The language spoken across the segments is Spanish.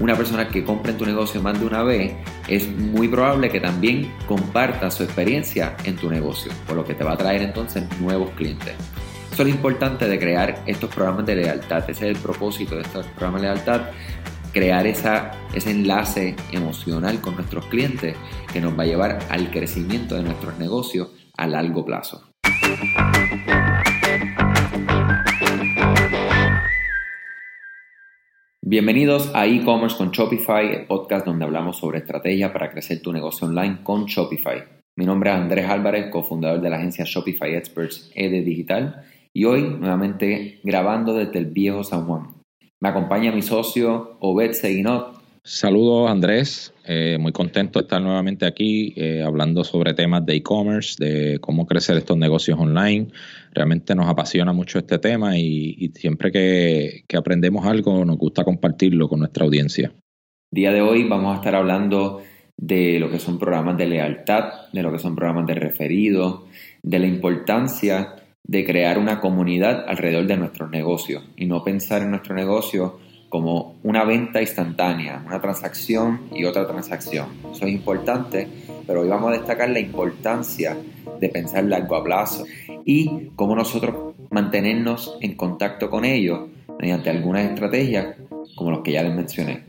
una persona que compra en tu negocio más de una vez, es muy probable que también comparta su experiencia en tu negocio, por lo que te va a traer entonces nuevos clientes. Eso es lo importante de crear estos programas de lealtad, ese es el propósito de estos programas de lealtad, crear esa, ese enlace emocional con nuestros clientes que nos va a llevar al crecimiento de nuestros negocios a largo plazo. Bienvenidos a e-commerce con Shopify, el podcast donde hablamos sobre estrategia para crecer tu negocio online con Shopify. Mi nombre es Andrés Álvarez, cofundador de la agencia Shopify Experts ED Digital y hoy nuevamente grabando desde el viejo San Juan. Me acompaña mi socio Obed Seguinot. Saludos Andrés, eh, muy contento de estar nuevamente aquí eh, hablando sobre temas de e-commerce, de cómo crecer estos negocios online. Realmente nos apasiona mucho este tema y, siempre que, aprendemos algo nos gusta compartirlo con nuestra audiencia. Día de hoy vamos a estar hablando de lo que son programas de lealtad, de lo que son programas de referido, de la importancia de crear una comunidad alrededor de nuestros negocios y no pensar en nuestro negocio como una venta instantánea, una transacción y otra transacción. Eso es importante, pero hoy vamos a destacar la importancia de pensar largo a plazo y cómo nosotros mantenernos en contacto con ellos mediante algunas estrategias como los que ya les mencioné.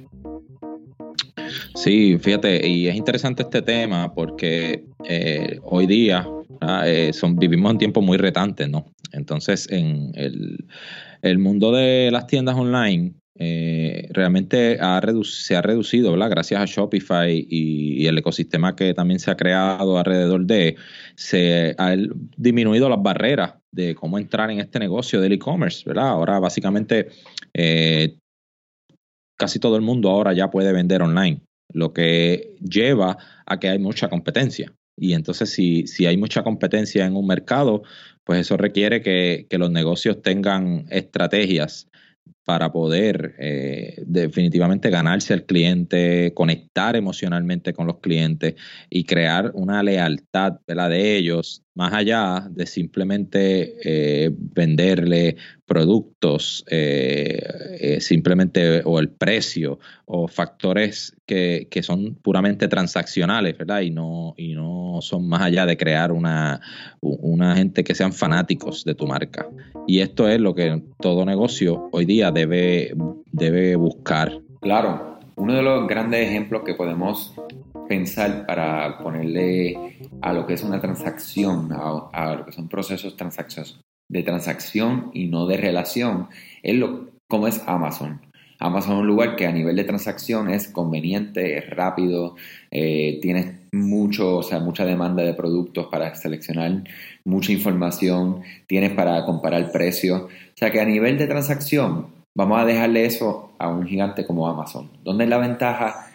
Sí, fíjate, y es interesante este tema porque eh, hoy día eh, son, vivimos en tiempos muy retantes, ¿no? Entonces, en el, el mundo de las tiendas online, eh, realmente se ha reducido, ¿verdad? Gracias a Shopify y, el ecosistema que también se ha creado alrededor de, se ha disminuido las barreras de cómo entrar en este negocio del e-commerce, ¿verdad? Ahora básicamente eh, casi todo el mundo ahora ya puede vender online, lo que lleva a que hay mucha competencia. Y entonces si, hay mucha competencia en un mercado, pues eso requiere que los negocios tengan estrategias para poder eh, definitivamente ganarse al cliente, conectar emocionalmente con los clientes y crear una lealtad de ellos más allá de simplemente eh, venderle productos, eh, simplemente o el precio o factores que, que, son puramente transaccionales, ¿verdad? Y no, y no son más allá de crear una, una gente que sean fanáticos de tu marca. Y esto es lo que todo negocio hoy día debe, debe buscar. Claro, uno de los grandes ejemplos que podemos pensar para ponerle a lo que es una transacción, a, lo que son procesos de transacción y no de relación, es lo, como es Amazon. Amazon es un lugar que a nivel de transacción es conveniente, es rápido, eh, tienes mucho, o sea, mucha demanda de productos para seleccionar, mucha información, tienes para comparar precios. O sea que a nivel de transacción, vamos a dejarle eso a un gigante como Amazon. ¿Dónde es la ventaja?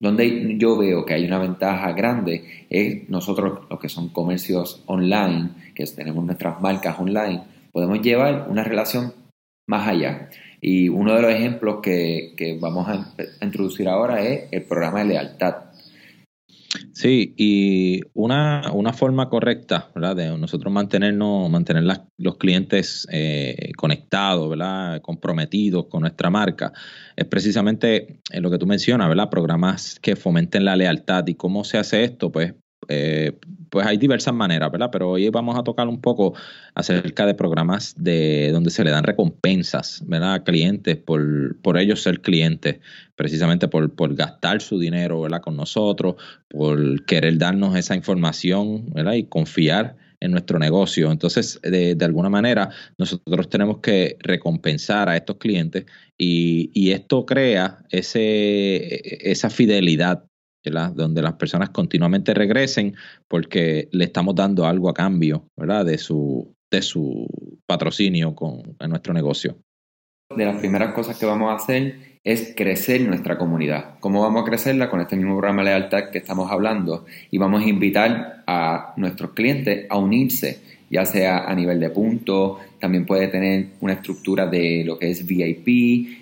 Donde yo veo que hay una ventaja grande es nosotros, los que son comercios online, que tenemos nuestras marcas online, podemos llevar una relación más allá. Y uno de los ejemplos que, que vamos a introducir ahora es el programa de lealtad. Sí, y una, una forma correcta, ¿verdad? De nosotros mantenernos, mantener los clientes eh, conectados, ¿verdad? Comprometidos con nuestra marca, es precisamente en lo que tú mencionas, ¿verdad? Programas que fomenten la lealtad. ¿Y cómo se hace esto? Pues eh, pues hay diversas maneras, ¿verdad? Pero hoy vamos a tocar un poco acerca de programas de donde se le dan recompensas, ¿verdad? A clientes por, por ellos ser clientes, precisamente por, por gastar su dinero, ¿verdad? Con nosotros, por querer darnos esa información, ¿verdad? Y confiar en nuestro negocio. Entonces, de, de, alguna manera, nosotros tenemos que recompensar a estos clientes y, y esto crea ese, esa fidelidad donde las personas continuamente regresen porque le estamos dando algo a cambio ¿verdad? De, su, de su patrocinio con, en nuestro negocio. De las primeras cosas que vamos a hacer es crecer nuestra comunidad. ¿Cómo vamos a crecerla? Con este mismo programa de lealtad que estamos hablando y vamos a invitar a nuestros clientes a unirse, ya sea a nivel de punto, también puede tener una estructura de lo que es VIP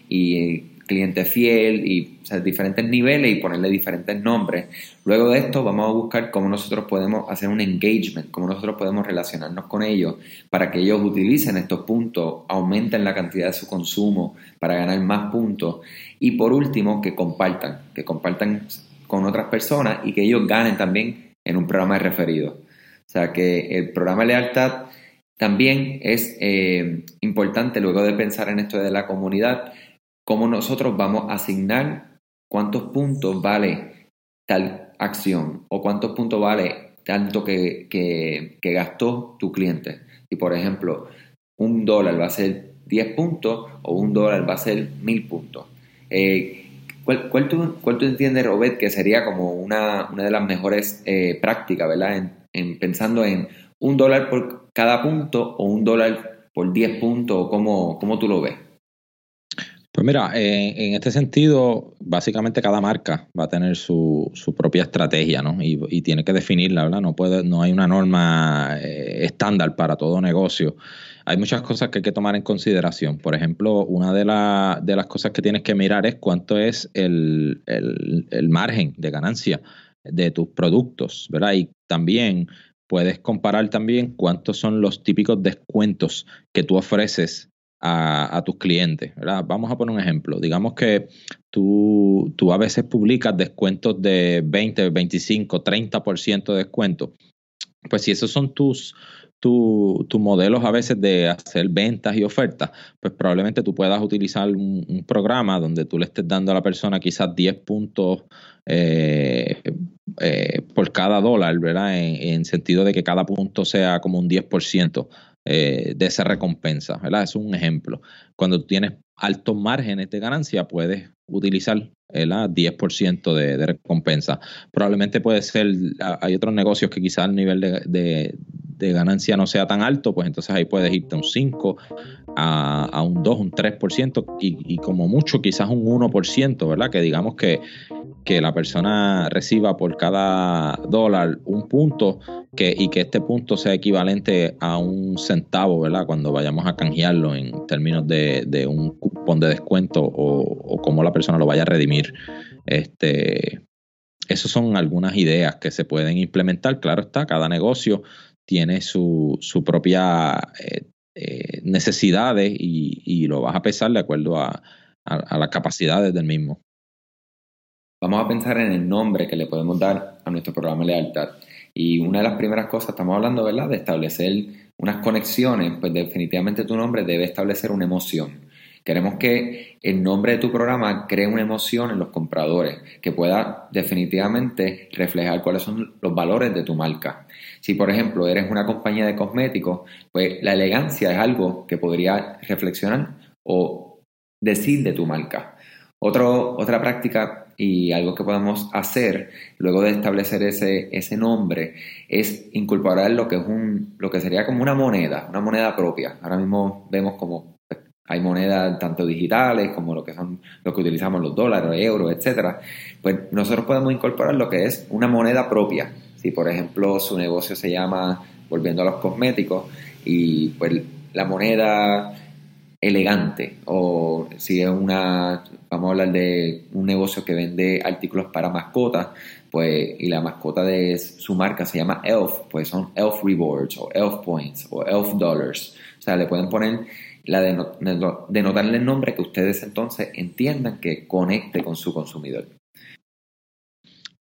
y cliente fiel y diferentes niveles y ponerle diferentes nombres. Luego de esto vamos a buscar cómo nosotros podemos hacer un engagement, cómo nosotros podemos relacionarnos con ellos para que ellos utilicen estos puntos, aumenten la cantidad de su consumo para ganar más puntos y por último que compartan, que compartan con otras personas y que ellos ganen también en un programa de referido. O sea que el programa de lealtad también es eh, importante luego de pensar en esto de la comunidad, cómo nosotros vamos a asignar cuántos puntos vale tal acción o cuántos puntos vale tanto que, que, gastó tu cliente. Y por ejemplo, un dólar va a ser 10 puntos o un dólar va a ser 1000 puntos. Eh, ¿Cuál, cuál, tú, ¿Cuál, tú, entiendes, Robert, que sería como una, una de las mejores eh, prácticas, ¿verdad? En, pensando en un dólar por cada punto o un dólar por 10 puntos, ¿cómo, cómo tú lo ves? Pues mira, en este sentido, básicamente cada marca va a tener su, su propia estrategia, ¿no? Y, tiene que definirla, ¿verdad? No, puede, no hay una norma eh, estándar para todo negocio hay muchas cosas que hay que tomar en consideración. Por ejemplo, una de, de las cosas que tienes que mirar es cuánto es el, margen de ganancia de tus productos, ¿verdad? Y también puedes comparar también cuántos son los típicos descuentos que tú ofreces a, tus clientes, ¿verdad? Vamos a poner un ejemplo. Digamos que tú, tú a veces publicas descuentos de 20, 25, 30% de descuento. Pues si esos son tus, tus modelos a veces de hacer ventas y ofertas, pues probablemente tú puedas utilizar un, programa donde tú le estés dando a la persona quizás 10 puntos eh, eh, por cada dólar, ¿verdad? En, sentido de que cada punto sea como un 10% eh, de esa recompensa, ¿verdad? Es un ejemplo. Cuando tienes altos márgenes de ganancia, puedes utilizar el 10% de, de, recompensa. Probablemente puede ser, hay otros negocios que quizás el nivel de, ganancia no sea tan alto, pues entonces ahí puedes irte un 5 a, un 2, un 3% y, y como mucho quizás un 1%, ¿verdad? Que digamos que, que la persona reciba por cada dólar un punto que, y que este punto sea equivalente a un centavo, ¿verdad? Cuando vayamos a canjearlo en términos de, de un cupón de descuento o, cómo la persona lo vaya a redimir. Este, esas son algunas ideas que se pueden implementar. Claro está, cada negocio tiene su, su propia eh, eh, necesidades y, lo vas a pesar de acuerdo a, las capacidades del mismo. Vamos a pensar en el nombre que le podemos dar a nuestro programa de lealtad. Y una de las primeras cosas, estamos hablando, ¿verdad?, de establecer unas conexiones, pues definitivamente tu nombre debe establecer una emoción. Queremos que el nombre de tu programa cree una emoción en los compradores, que pueda definitivamente reflejar cuáles son los valores de tu marca. Si, por ejemplo, eres una compañía de cosméticos, pues la elegancia es algo que podría reflexionar o decir de tu marca. otra práctica y algo que podemos hacer luego de establecer ese, ese nombre es incorporar lo que es un lo que sería como una moneda, una moneda propia. Ahora mismo vemos como hay monedas tanto digitales como lo que son lo que utilizamos los dólares, euros, etcétera. Pues nosotros podemos incorporar lo que es una moneda propia. Si por ejemplo su negocio se llama volviendo a los cosméticos y pues la moneda elegante o si es una vamos a hablar de un negocio que vende artículos para mascotas pues y la mascota de su marca se llama Elf pues son Elf Rewards o Elf Points o Elf Dollars o sea le pueden poner la de, notarle el nombre que ustedes entonces entiendan que conecte con su consumidor.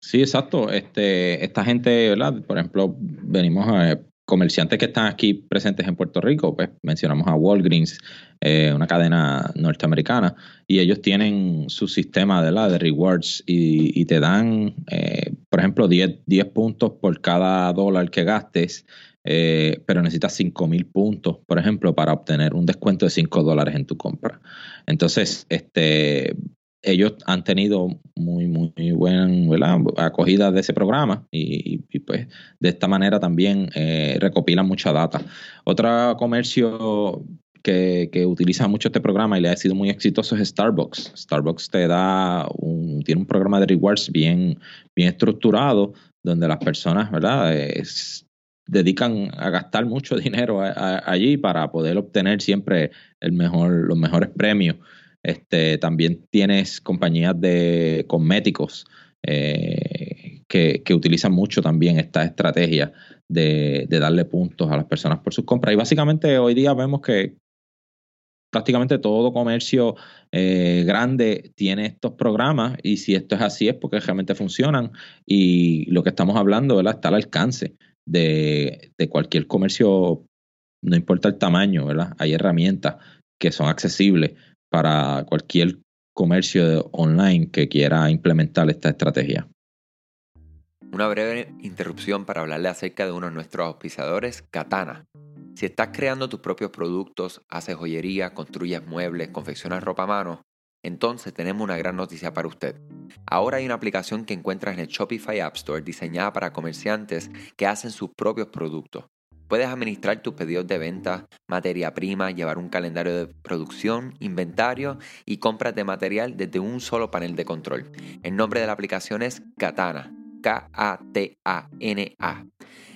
Sí, exacto. Este, esta gente, ¿verdad? Por ejemplo, venimos a comerciantes que están aquí presentes en Puerto Rico, pues mencionamos a Walgreens, eh, una cadena norteamericana, y ellos tienen su sistema de, la, de rewards y, te dan, eh, por ejemplo, 10, 10 puntos por cada dólar que gastes eh, pero necesitas 5,000 puntos, por ejemplo, para obtener un descuento de 5 dólares en tu compra. Entonces, este, ellos han tenido muy, muy buena acogida de ese programa y, pues de esta manera también eh, recopilan mucha data. Otro comercio que, que, utiliza mucho este programa y le ha sido muy exitoso es Starbucks. Starbucks te da un, tiene un programa de rewards bien, bien estructurado donde las personas, ¿verdad? Es, dedican a gastar mucho dinero allí para poder obtener siempre el mejor, los mejores premios Este, también tienes compañías de cosméticos eh, que, utilizan mucho también esta estrategia de, darle puntos a las personas por sus compras. Y básicamente hoy día vemos que prácticamente todo comercio eh, grande tiene estos programas y si esto es así es porque realmente funcionan y lo que estamos hablando ¿verdad? está al alcance de, de cualquier comercio, no importa el tamaño, ¿verdad? hay herramientas que son accesibles para cualquier comercio online que quiera implementar esta estrategia. Una breve interrupción para hablarle acerca de uno de nuestros auspiciadores, Katana. Si estás creando tus propios productos, haces joyería, construyes muebles, confeccionas ropa a mano, entonces tenemos una gran noticia para usted. Ahora hay una aplicación que encuentras en el Shopify App Store diseñada para comerciantes que hacen sus propios productos. Puedes administrar tus pedidos de venta, materia prima, llevar un calendario de producción, inventario y compras de material desde un solo panel de control. El nombre de la aplicación es Katana. K-A-T-A-N-A.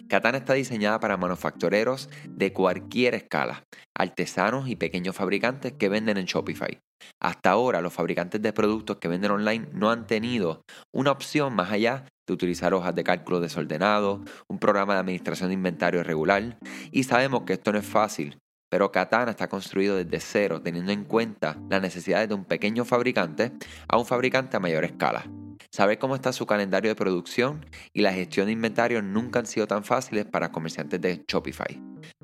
Katana está diseñada para manufactureros de cualquier escala, artesanos y pequeños fabricantes que venden en Shopify. Hasta ahora los fabricantes de productos que venden online no han tenido una opción más allá de utilizar hojas de cálculo desordenado, un programa de administración de inventario regular, y sabemos que esto no es fácil, pero Katana está construido desde cero, teniendo en cuenta las necesidades de un pequeño fabricante a un fabricante a mayor escala. Saber cómo está su calendario de producción y la gestión de inventario nunca han sido tan fáciles para comerciantes de Shopify.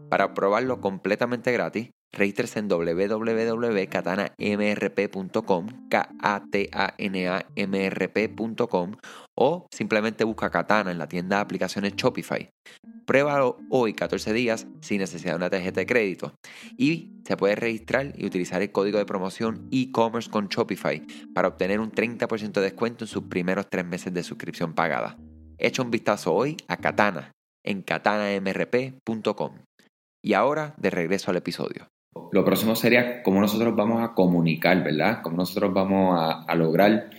Para probarlo completamente gratis, Regístrese en www.katanamrp.com, o simplemente busca Katana en la tienda de aplicaciones Shopify. Pruébalo hoy 14 días sin necesidad de una tarjeta de crédito y se puede registrar y utilizar el código de promoción e-commerce con Shopify para obtener un 30% de descuento en sus primeros tres meses de suscripción pagada. Echa un vistazo hoy a Katana en katanamrp.com. Y ahora de regreso al episodio. Lo próximo sería cómo nosotros vamos a comunicar, ¿verdad? Cómo nosotros vamos a, lograr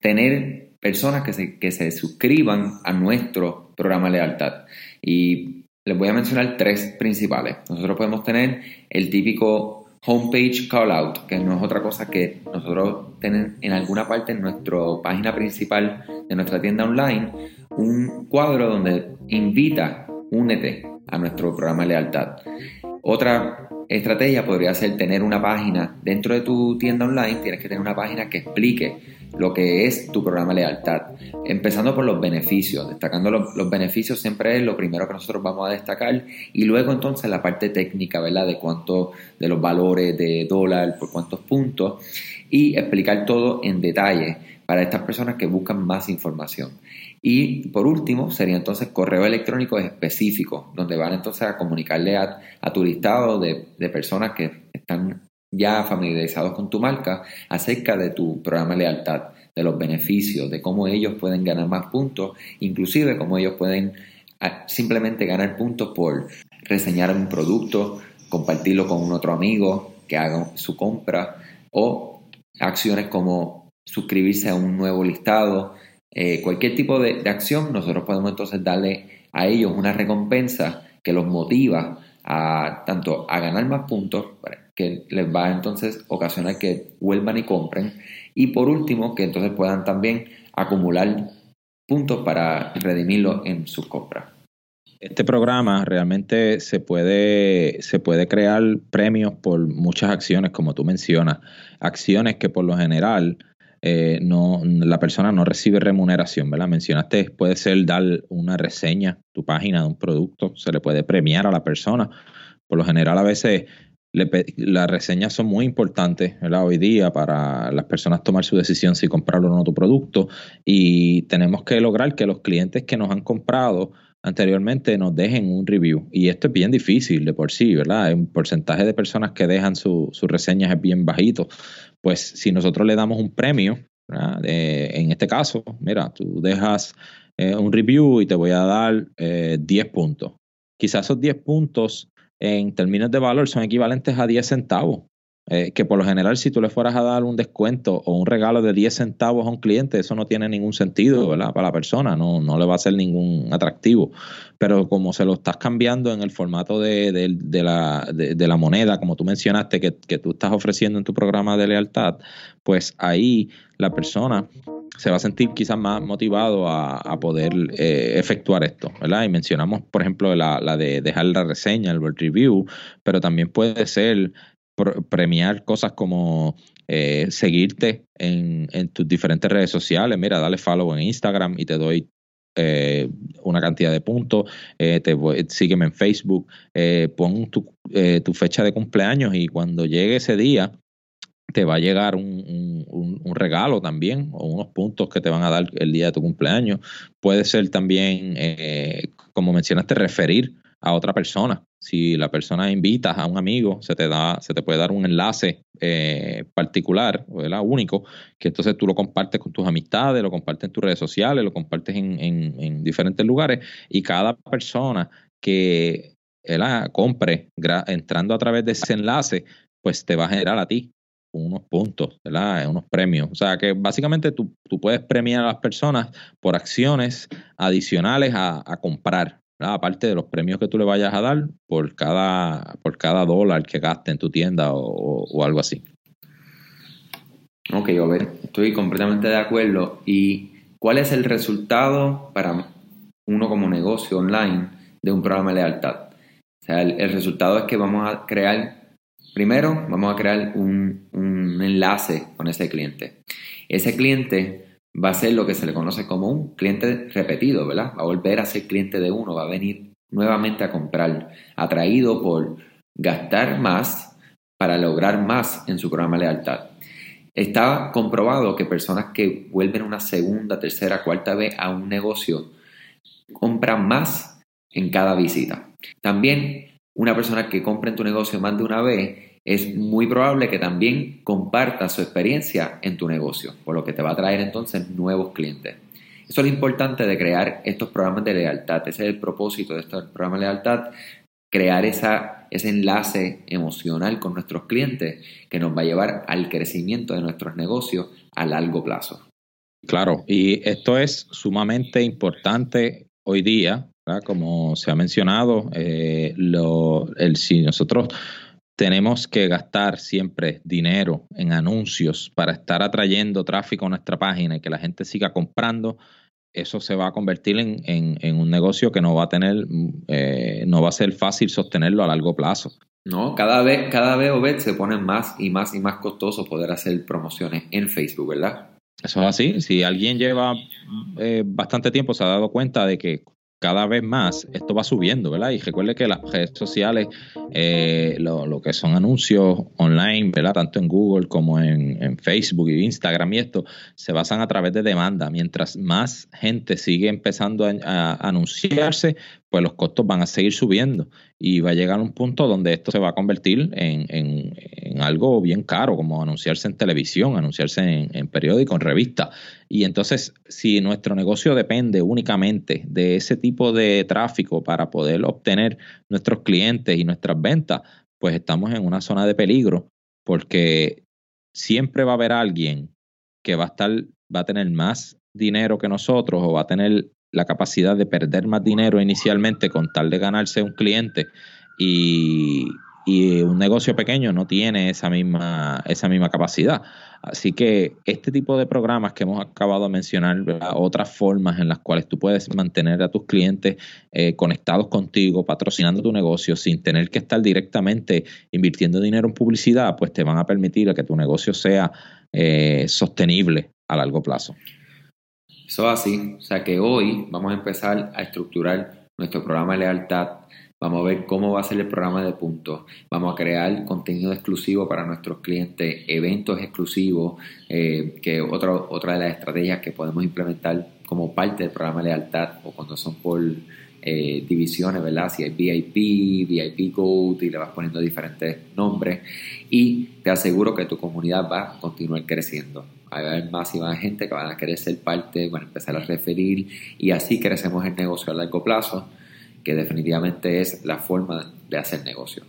tener personas que se, que se suscriban a nuestro programa lealtad. Y les voy a mencionar tres principales. Nosotros podemos tener el típico homepage call out, que no es otra cosa que nosotros tener en alguna parte en nuestra página principal de nuestra tienda online un cuadro donde invita, únete a nuestro programa de lealtad. Otra estrategia podría ser tener una página dentro de tu tienda online, tienes que tener una página que explique lo que es tu programa de lealtad. Empezando por los beneficios, destacando los, beneficios siempre es lo primero que nosotros vamos a destacar. Y luego entonces la parte técnica, ¿verdad? De cuánto, de los valores de dólar, por cuántos puntos. Y explicar todo en detalle para estas personas que buscan más información. Y por último, sería entonces correo electrónico específico, donde van entonces a comunicarle a, tu listado de, personas que están ya familiarizados con tu marca acerca de tu programa de lealtad, de los beneficios, de cómo ellos pueden ganar más puntos, inclusive cómo ellos pueden ah, simplemente ganar puntos por reseñar un producto, compartirlo con un otro amigo que haga su compra o acciones como suscribirse a un nuevo listado, eh, cualquier tipo de, acción, nosotros podemos entonces darle a ellos una recompensa que los motiva a tanto a ganar más puntos, que les va entonces ocasionar que vuelvan y compren, y por último, que entonces puedan también acumular puntos para redimirlo en sus compras. Este programa realmente se puede, se puede crear premios por muchas acciones, como tú mencionas, acciones que por lo general eh, no, la persona no recibe remuneración, ¿verdad? Mencionaste, puede ser dar una reseña, tu página de un producto, se le puede premiar a la persona. Por lo general, a veces las reseñas son muy importantes ¿verdad? hoy día para las personas tomar su decisión si comprar o no tu producto y tenemos que lograr que los clientes que nos han comprado anteriormente nos dejen un review. Y esto es bien difícil de por sí, ¿verdad? Un porcentaje de personas que dejan sus reseñas es bien bajito. Pues si nosotros le damos un premio, en este caso, mira, tú dejas eh, un review y te voy a dar 10 eh, puntos. Quizás esos 10 puntos en términos de valor son equivalentes a 10 centavos Eh, que por lo general si tú le fueras a dar un descuento o un regalo de 10 centavos a un cliente, eso no tiene ningún sentido, ¿verdad? Para la persona, no, no le va a ser ningún atractivo. Pero como se lo estás cambiando en el formato de, de, la, de, la, moneda, como tú mencionaste, que, que tú estás ofreciendo en tu programa de lealtad, pues ahí la persona se va a sentir quizás más motivado a, poder eh, efectuar esto, ¿verdad? Y mencionamos, por ejemplo, la, la de dejar la reseña, el review, pero también puede ser premiar cosas como eh, seguirte en, tus diferentes redes sociales. Mira, dale follow en Instagram y te doy eh, una cantidad de puntos. Eh, te sígueme en Facebook. pon tu, tu, fecha de cumpleaños y cuando llegue ese día te va a llegar un, un, regalo también o unos puntos que te van a dar el día de tu cumpleaños. Puede ser también, como mencionaste, referir a otra persona. Si la persona invita a un amigo, se te da, se te puede dar un enlace eh, particular, ¿verdad? único, que entonces tú lo compartes con tus amistades, lo compartes en tus redes sociales, lo compartes en, en, diferentes lugares, y cada persona que compre entrando a través de ese enlace, pues te va a generar a ti unos puntos, ¿verdad? unos premios. O sea que básicamente tú, tú puedes premiar a las personas por acciones adicionales a, a comprar aparte de los premios que tú le vayas a dar por cada, por cada dólar que gaste en tu tienda o, algo así. Ok, a ver, estoy completamente de acuerdo. ¿Y cuál es el resultado para uno como negocio online de un programa de lealtad? O sea, el, resultado es que vamos a crear, primero, vamos a crear un, un enlace con ese cliente. Ese cliente va a ser lo que se le conoce como un cliente repetido, ¿verdad? Va a volver a ser cliente de uno, va a venir nuevamente a comprar, atraído por gastar más para lograr más en su programa de lealtad. Está comprobado que personas que vuelven una segunda, tercera, cuarta vez a un negocio compran más en cada visita. También una persona que compra en tu negocio más de una vez es muy probable que también comparta su experiencia en tu negocio, por lo que te va a traer entonces nuevos clientes. Eso es lo importante de crear estos programas de lealtad. Ese es el propósito de estos programas de lealtad, crear esa, ese enlace emocional con nuestros clientes que nos va a llevar al crecimiento de nuestros negocios a largo plazo. Claro, y esto es sumamente importante hoy día, como se ha mencionado, eh, el, si nosotros tenemos que gastar siempre dinero en anuncios para estar atrayendo tráfico a nuestra página y que la gente siga comprando, eso se va a convertir en, un negocio que no va a tener, eh, no va a ser fácil sostenerlo a largo plazo. No, cada vez, cada vez Obed se pone más y más y más costoso poder hacer promociones en Facebook, ¿verdad? Eso es así. Si alguien lleva eh, bastante tiempo, se ha dado cuenta de que cada vez más esto va subiendo, ¿verdad? Y recuerde que las redes sociales, eh, lo, que son anuncios online, ¿verdad? Tanto en Google como en, Facebook y Instagram y esto, se basan a través de demanda. Mientras más gente sigue empezando a anunciarse, pues los costos van a seguir subiendo y va a llegar un punto donde esto se va a convertir en, en, algo bien caro, como anunciarse en televisión, anunciarse en, en periódico, en revista. Y entonces, si nuestro negocio depende únicamente de ese tipo de tráfico para poder obtener nuestros clientes y nuestras ventas, pues estamos en una zona de peligro, porque siempre va a haber alguien que va a estar, va a tener más dinero que nosotros o va a tener la capacidad de perder más dinero inicialmente con tal de ganarse un cliente y, un negocio pequeño no tiene esa misma, esa misma capacidad. Así que este tipo de programas que hemos acabado de mencionar, otras formas en las cuales tú puedes mantener a tus clientes eh, conectados contigo, patrocinando tu negocio sin tener que estar directamente invirtiendo dinero en publicidad, pues te van a permitir que tu negocio sea eh, sostenible a largo plazo. Eso es así. O sea que hoy vamos a empezar a estructurar nuestro programa de lealtad. Vamos a ver cómo va a ser el programa de puntos. Vamos a crear contenido exclusivo para nuestros clientes, eventos exclusivos, eh, que otra, otra de las estrategias que podemos implementar como parte del programa de lealtad o cuando son por eh, divisiones, ¿verdad? Si hay VIP, VIP Gold y le vas poniendo diferentes nombres y te aseguro que tu comunidad va a continuar creciendo. Va a haber más y más gente que van a querer ser parte, van a empezar a referir y así crecemos el negocio a largo plazo, que definitivamente es la forma de hacer negocio.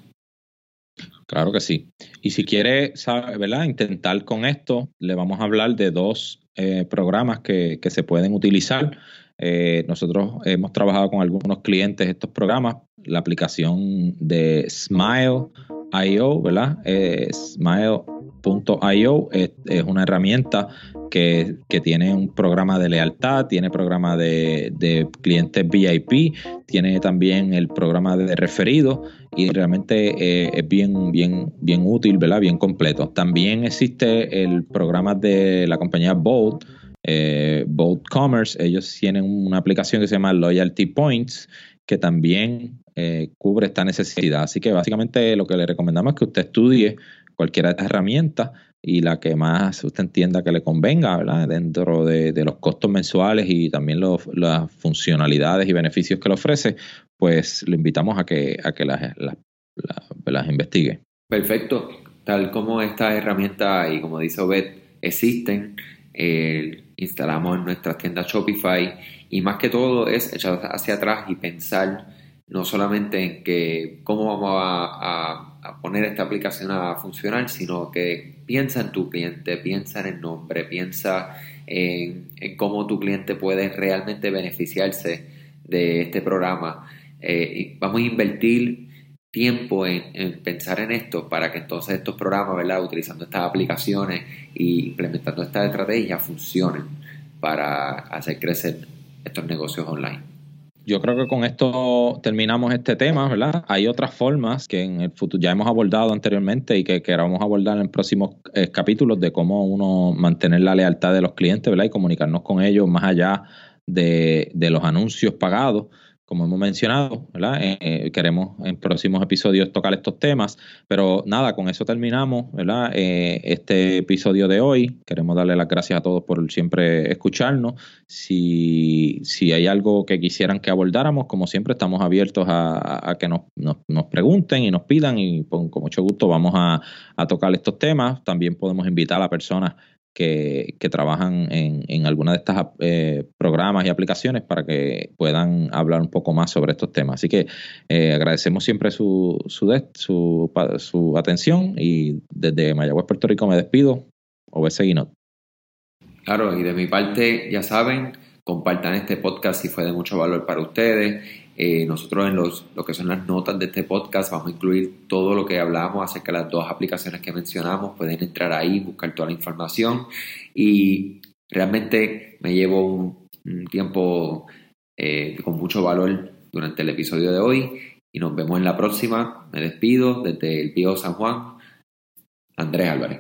Claro que sí. Y si quiere, ¿verdad? Intentar con esto, le vamos a hablar de dos eh, programas que, se pueden utilizar. Eh, nosotros hemos trabajado con algunos clientes estos programas. La aplicación de Smile.io, ¿verdad? Eh, Smile.io es, es, una herramienta que, tiene un programa de lealtad, tiene programa de, clientes VIP, tiene también el programa de referido y realmente eh, es bien, bien, bien útil, ¿verdad? Bien completo. También existe el programa de la compañía Bolt, eh, Bolt Commerce. Ellos tienen una aplicación que se llama Loyalty Points, que también eh, cubre esta necesidad. Así que básicamente lo que le recomendamos es que usted estudie cualquiera de estas herramientas y la que más usted entienda que le convenga, ¿verdad? Dentro de, los costos mensuales y también las funcionalidades y beneficios que le ofrece, pues le invitamos a que, a que las, las, investigue. Perfecto. Tal como esta herramienta y como dice Obed, existen, eh, instalamos en nuestras tiendas Shopify y más que todo es echar hacia atrás y pensar no solamente en que cómo vamos a, poner esta aplicación a funcionar, sino que piensa en tu cliente, piensa en el nombre, piensa en, cómo tu cliente puede realmente beneficiarse de este programa. Eh, vamos a invertir tiempo en, pensar en esto para que entonces estos programas, ¿verdad? utilizando estas aplicaciones e implementando estas estrategias, funcionen para hacer crecer estos negocios online. Yo creo que con esto terminamos este tema, ¿verdad? Hay otras formas que en el futuro ya hemos abordado anteriormente y que queramos abordar en próximos eh, capítulos de cómo uno mantener la lealtad de los clientes, ¿verdad? Y comunicarnos con ellos más allá de, de los anuncios pagados como hemos mencionado, ¿verdad? Eh, eh, queremos en próximos episodios tocar estos temas, pero nada, con eso terminamos, ¿verdad? Eh, este episodio de hoy. Queremos darle las gracias a todos por siempre escucharnos. Si, si hay algo que quisieran que abordáramos, como siempre, estamos abiertos a, que nos, nos, pregunten y nos pidan y con, mucho gusto vamos a, a tocar estos temas. También podemos invitar a personas que, trabajan en, en alguna de estas eh, programas y aplicaciones para que puedan hablar un poco más sobre estos temas. Así que eh, agradecemos siempre su, su, su, su, atención y desde Mayagüez, Puerto Rico me despido. OBS Guinot. Claro, y de mi parte, ya saben, compartan este podcast si fue de mucho valor para ustedes. Eh, nosotros en los, lo que son las notas de este podcast vamos a incluir todo lo que hablamos acerca de las dos aplicaciones que mencionamos. Pueden entrar ahí, buscar toda la información y realmente me llevo un, tiempo eh, con mucho valor durante el episodio de hoy y nos vemos en la próxima. Me despido desde el Pío San Juan, Andrés Álvarez.